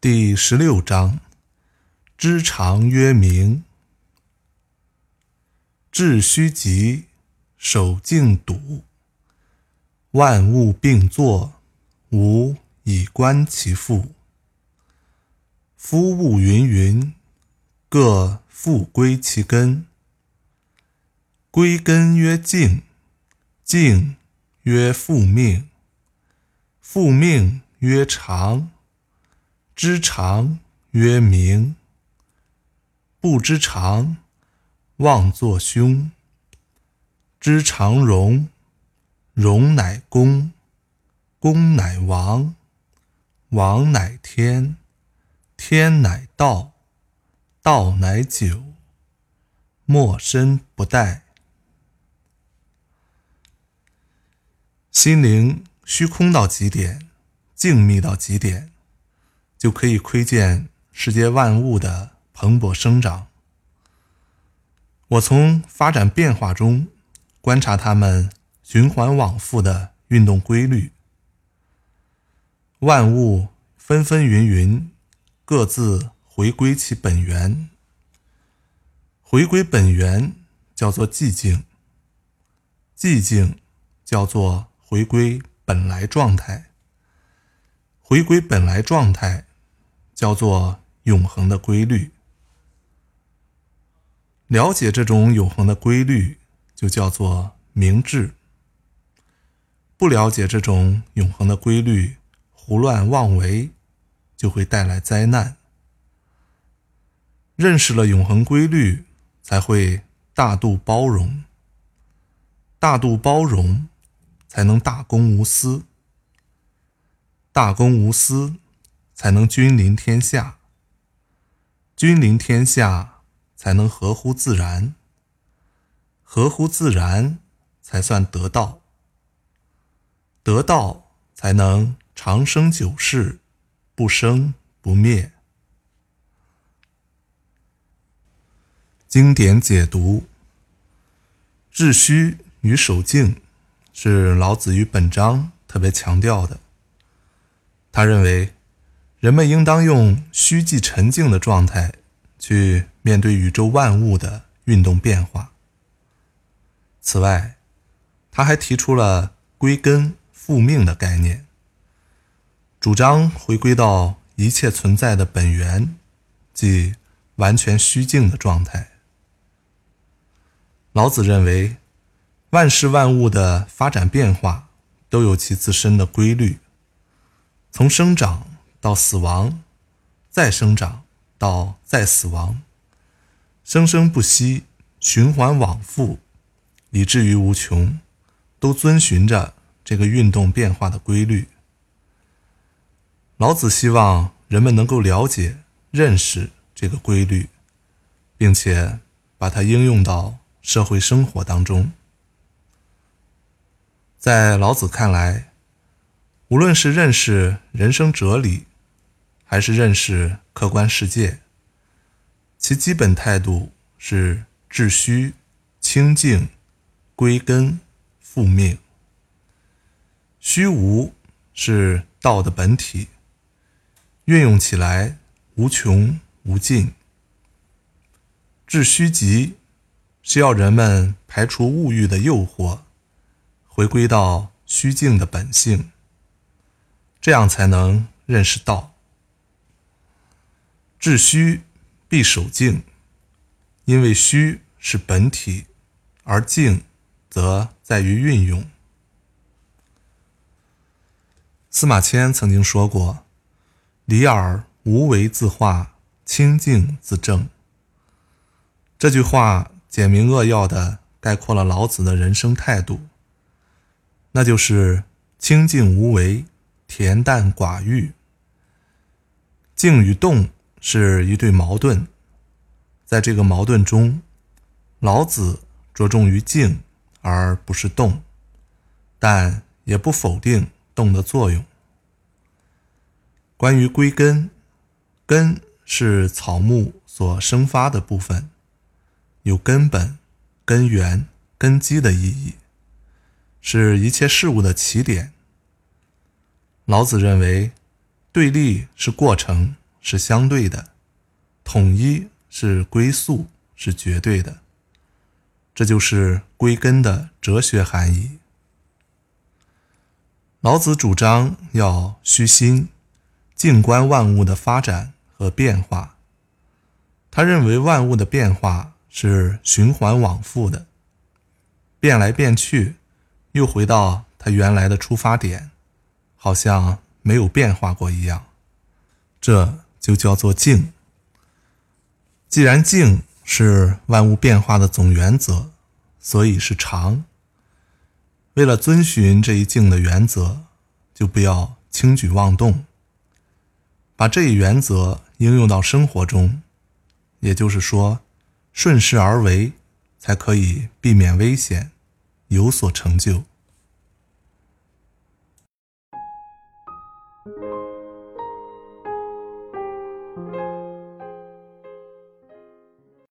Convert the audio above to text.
第十六章：知常曰明，致虚极，守静笃。万物并作，吾以观其复。夫物芸芸，各复归其根。归根曰静，静曰复命，复命曰常。知常曰明，不知常，妄作凶。知常容，容乃公，公乃王，王乃天，天乃道，道乃久。莫身不殆。心灵虚空到极点，静谧到极点。就可以窥见世界万物的蓬勃生长。我从发展变化中观察它们循环往复的运动规律。万物纷纷云云，各自回归其本源。回归本源叫做寂静，寂静叫做回归本来状态。回归本来状态。叫做永恒的规律。了解这种永恒的规律，就叫做明智。不了解这种永恒的规律，胡乱妄为，就会带来灾难。认识了永恒规律，才会大度包容。大度包容，才能大公无私。大公无私。才能君临天下，君临天下才能合乎自然，合乎自然才算得道，得道才能长生久世，不生不灭。经典解读：致虚与守静，是老子与本章特别强调的。他认为。人们应当用虚寂沉静的状态去面对宇宙万物的运动变化。此外，他还提出了归根复命的概念，主张回归到一切存在的本源，即完全虚静的状态。老子认为，万事万物的发展变化都有其自身的规律，从生长。到死亡，再生长，到再死亡，生生不息，循环往复，以至于无穷，都遵循着这个运动变化的规律。老子希望人们能够了解、认识这个规律，并且把它应用到社会生活当中。在老子看来，无论是认识人生哲理，还是认识客观世界，其基本态度是致虚、清净、归根、复命。虚无是道的本体，运用起来无穷无尽。致虚极是要人们排除物欲的诱惑，回归到虚静的本性，这样才能认识道。致虚必守静，因为虚是本体，而静则在于运用。司马迁曾经说过：“理尔无为自化，清净自正。”这句话简明扼要的概括了老子的人生态度，那就是清净无为，恬淡寡欲。静与动。是一对矛盾，在这个矛盾中，老子着重于静而不是动，但也不否定动的作用。关于归根，根是草木所生发的部分，有根本、根源、根基的意义，是一切事物的起点。老子认为，对立是过程。是相对的，统一是归宿，是绝对的。这就是归根的哲学含义。老子主张要虚心，静观万物的发展和变化。他认为万物的变化是循环往复的，变来变去，又回到他原来的出发点，好像没有变化过一样。这就叫做静。既然静是万物变化的总原则，所以是常。为了遵循这一静的原则，就不要轻举妄动。把这一原则应用到生活中，也就是说，顺势而为，才可以避免危险，有所成就。